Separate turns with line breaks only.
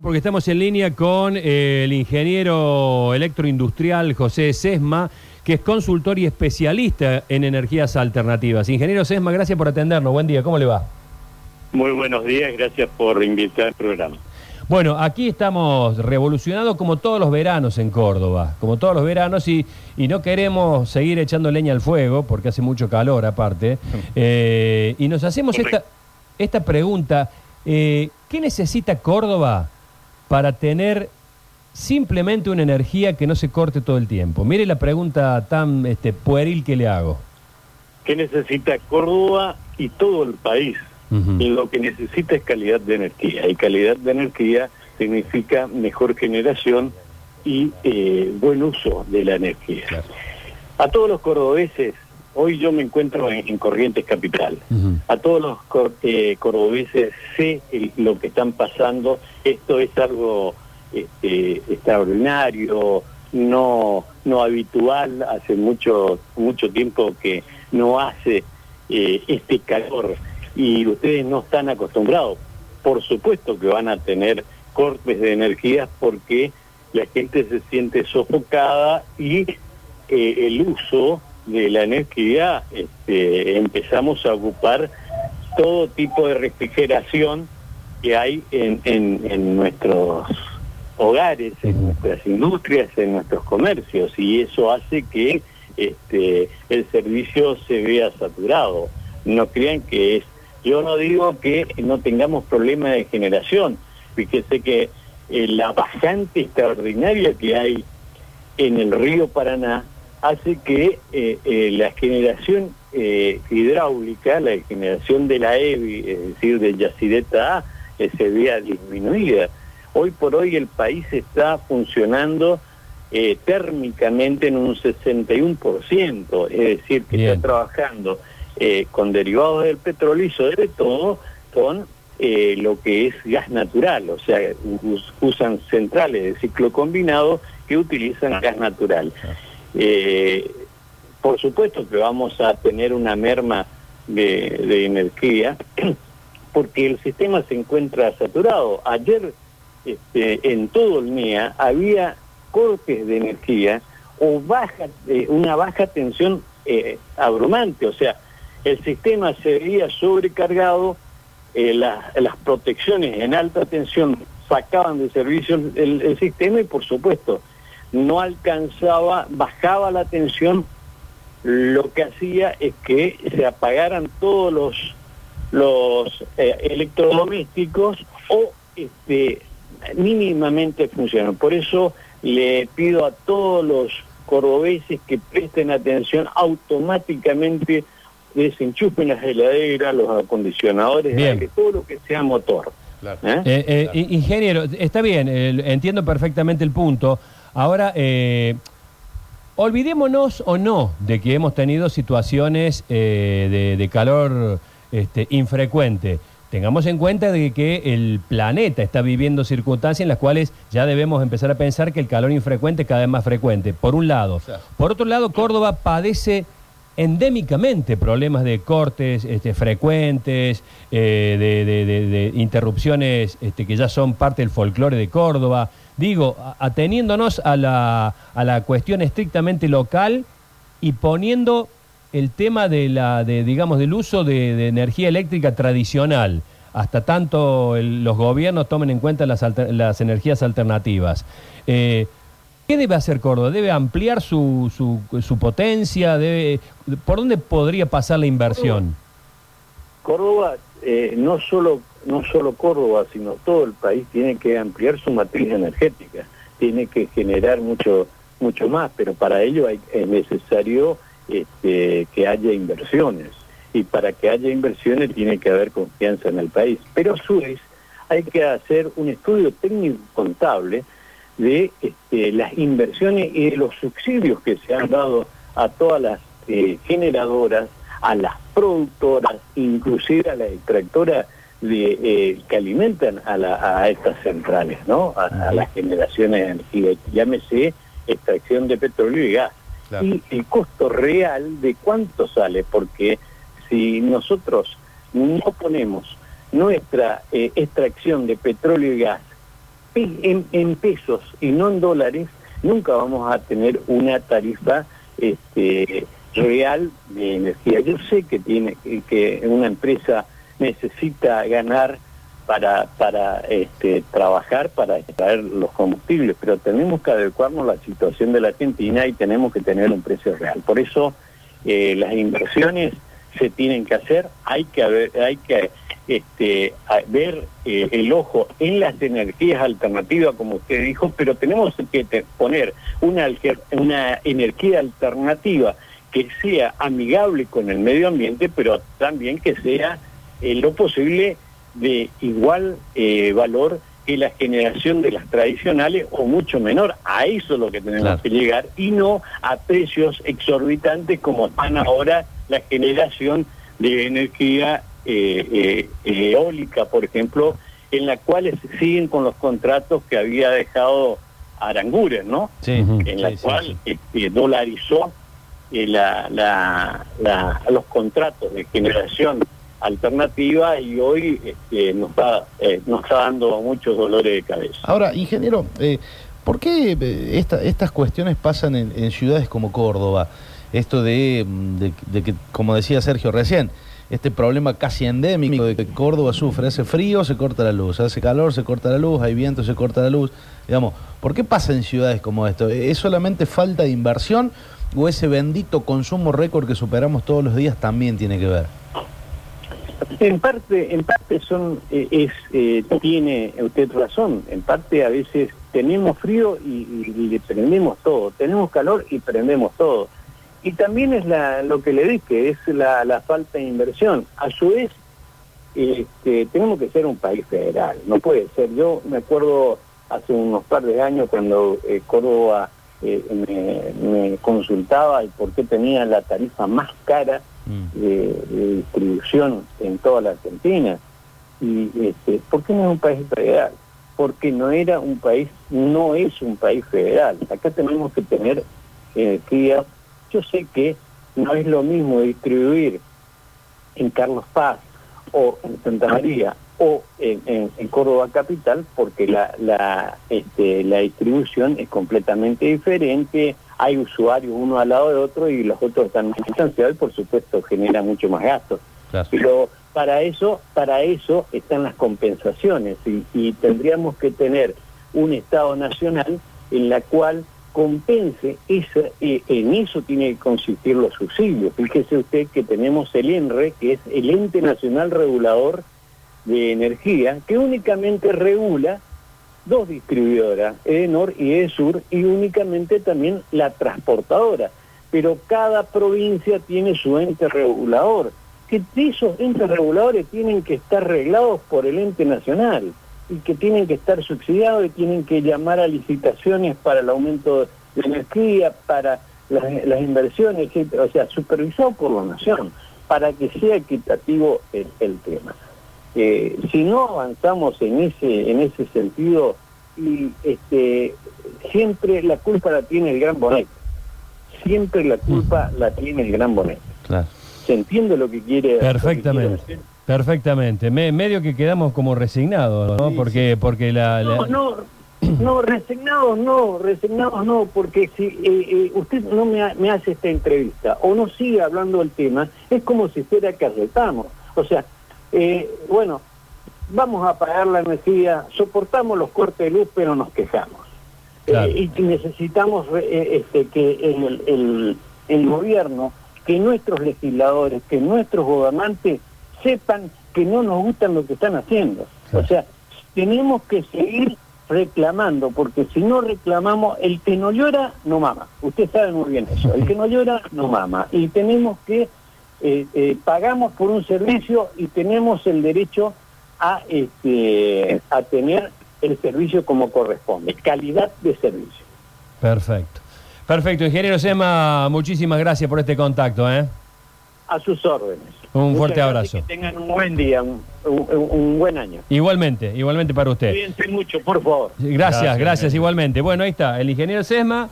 Porque estamos en línea con eh, el ingeniero electroindustrial José Sesma, que es consultor y especialista en energías alternativas. Ingeniero Sesma, gracias por atendernos. Buen día, ¿cómo le va?
Muy buenos días, gracias por invitar al programa.
Bueno, aquí estamos revolucionados como todos los veranos en Córdoba, como todos los veranos, y, y no queremos seguir echando leña al fuego, porque hace mucho calor aparte. Eh, y nos hacemos esta, esta pregunta, eh, ¿qué necesita Córdoba para tener simplemente una energía que no se corte todo el tiempo? Mire la pregunta tan este, pueril que le hago.
¿Qué necesita Córdoba y todo el país? Y lo que necesita es calidad de energía. Y calidad de energía significa mejor generación y eh, buen uso de la energía.
Claro.
A todos los cordobeses, hoy yo me encuentro en, en Corrientes Capital. A todos los cor- eh, cordobeses sé el- lo que están pasando. Esto es algo este, extraordinario, no, no habitual. Hace mucho, mucho tiempo que no hace eh, este calor y ustedes no están acostumbrados. Por supuesto que van a tener cortes de energía porque la gente se siente sofocada y eh, el uso de la energía este, empezamos a ocupar todo tipo de refrigeración que hay en, en- en nuestros hogares, en nuestras industrias, en nuestros comercios y eso hace que este, el servicio se vea saturado. No crean que es, yo no digo que no tengamos problemas de generación, fíjese que eh, la bajante extraordinaria que hay en el río Paraná hace que eh, eh, la generación eh, hidráulica, la generación de la EBI, es decir, de Yacideta A, se vea disminuida. Hoy por hoy el país está funcionando térmicamente en un 61%, es decir, que
Bien.
está trabajando con derivados del petróleo y sobre todo con eh, lo que es gas natural, o sea, us- usan centrales de ciclo combinado que utilizan gas natural. Eh, por supuesto que vamos a tener una merma de, de energía porque el sistema se encuentra saturado. Ayer este, en todo el día había cortes de energía o baja, eh, una baja tensión eh, abrumante, o sea, el sistema se veía sobrecargado, eh, las- las protecciones en alta tensión sacaban de servicio el- el sistema y por supuesto no alcanzaba, bajaba la tensión, lo que hacía es que se apagaran todos los los eh, electrodomésticos o este, mínimamente funcionan. Por eso le pido a todos los cordobeses que presten atención automáticamente desenchufen las heladeras, los acondicionadores, de aire, todo lo que sea motor. ¿eh?
Eh, eh, Ingeniero, está bien, eh, entiendo perfectamente el punto. Ahora, eh, olvidémonos o no de que hemos tenido situaciones eh, de, de calor este, infrecuente. Tengamos en cuenta de que el planeta está viviendo circunstancias en las cuales ya debemos empezar a pensar que el calor infrecuente es cada vez más frecuente, por un lado. Por otro lado, Córdoba padece endémicamente problemas de cortes este, frecuentes, eh, de, interrupciones este, que ya son parte del folclore de Córdoba. Digo, ateniéndonos a la, a la cuestión estrictamente local y poniendo el tema de la, de, digamos, del uso de, energía eléctrica tradicional, hasta tanto los gobiernos tomen en cuenta las energías alternativas. Eh, ¿Qué debe hacer Córdoba? ¿Debe ampliar su, su, su potencia? Debe, ¿Por dónde podría pasar la inversión?
Córdoba, eh, no solo no solo Córdoba, sino todo el país tiene que ampliar su matriz energética, tiene que generar mucho mucho más, pero para ello hay, es necesario este, que haya inversiones y para que haya inversiones tiene que haber confianza en el país. Pero a su vez hay que hacer un estudio técnico contable de este, las inversiones y de los subsidios que se han dado a todas las eh, generadoras, a las productoras, inclusive a las extractoras de, eh, que alimentan a, la- a estas centrales, ¿no? A, a las generaciones de energía, llámese extracción de petróleo y gas.
Claro.
Y el costo real de cuánto sale, porque si nosotros no ponemos nuestra eh, extracción de petróleo y gas en, pesos y no en dólares, nunca vamos a tener una tarifa este, real de energía. Yo sé que tiene que una empresa necesita ganar para para este, trabajar para extraer los combustibles, pero tenemos que adecuarnos a la situación de la Argentina y tenemos que tener un precio real. Por eso eh, las inversiones se tienen que hacer, hay que hay que este, ver eh, el ojo en las energías alternativas, como usted dijo, pero tenemos que poner una, una energía alternativa que sea amigable con el medio ambiente, pero también que sea eh, lo posible de igual eh, valor que la generación de las tradicionales o mucho menor. A eso es lo que tenemos que llegar y no a precios exorbitantes como están ahora la generación de energía eh, eólica, por ejemplo, en la cual siguen con los contratos que había dejado Aranguren, ¿no? en la cual este, dolarizó la, la, los contratos de generación alternativa y hoy este, nos, está, eh, nos está dando muchos dolores de cabeza.
Ahora, ingeniero, eh, ¿por qué eh, estas cuestiones pasan en, ciudades como Córdoba? Esto de, de, que, como decía Sergio recién, este problema casi endémico de que Córdoba sufre, hace frío, se corta la luz, hace calor, se corta la luz, hay viento, se corta la luz. Digamos, ¿por qué pasa en ciudades como esto? ¿Es solamente falta de inversión o ese bendito consumo récord que superamos todos los días también tiene que ver?
En parte, en parte son, eh, es, eh, tiene usted razón. En parte a veces tenemos frío y, le prendemos todo. Tenemos calor y prendemos todo. Y también es la, lo que le dije, es la, la falta de inversión. A su vez, este, tenemos que ser un país federal. No puede ser. Yo me acuerdo hace unos par de años cuando eh, Córdoba me, me, consultaba el por qué tenía la tarifa más cara mm. de, distribución en toda la Argentina. Y este, ¿por qué no es un país federal? Porque no era un país, no es un país federal. Acá tenemos que tener energía. Yo sé que no es lo mismo distribuir en Carlos Paz o en Santa María o en, Córdoba Capital, porque la, la, este, la distribución es completamente diferente, hay usuarios uno al lado de otro y los otros están más distanciados y por supuesto genera mucho más gastos. Pero para eso, para eso están las compensaciones y, y tendríamos que tener un Estado nacional en la cual compense, esa, eh, en eso tiene que consistir los subsidios. Fíjese usted que tenemos el ENRE, que es el Ente Nacional Regulador de energía que únicamente regula dos distribuidoras, Edenor y Edesur, y únicamente también la transportadora. Pero cada provincia tiene su ente regulador, que esos entes reguladores tienen que estar reglados por el ente nacional y que tienen que estar subsidiados y tienen que llamar a licitaciones para el aumento de energía, para las, inversiones, o sea, supervisado por la nación, para que sea equitativo el tema si no avanzamos en ese en ese sentido y este siempre la culpa la tiene el gran Bonet. Siempre la culpa la tiene el gran Bonet. Se entiende lo que quiere
perfectamente perfectamente. Medio que quedamos como resignados no porque porque la,
no, no no resignados no resignados no porque si eh, eh, usted no me, me hace esta entrevista o no sigue hablando del tema es como si fuera que arretamos o sea eh, bueno, vamos a pagar la energía, soportamos los cortes de luz, pero nos quejamos. Eh, y necesitamos eh, este, que el, el, gobierno, que nuestros legisladores, que nuestros gobernantes sepan que no nos gustan lo que están haciendo. O sea, tenemos que seguir reclamando, porque si no reclamamos, el que no llora, no mama. Usted sabe muy bien eso. El que no llora, no mama. Y tenemos que eh, eh, pagamos por un servicio y tenemos el derecho a, este, a tener el servicio como corresponde, calidad de servicio.
Perfecto. Perfecto, ingeniero Sema, muchísimas gracias por este contacto. ¿eh?
A sus órdenes.
Un fuerte abrazo.
Que tengan un buen día, un, buen año.
Igualmente, igualmente para usted.
Cuídense mucho, por favor.
Gracias, gracias, gracias igualmente. Bueno, ahí está, el ingeniero Sesma.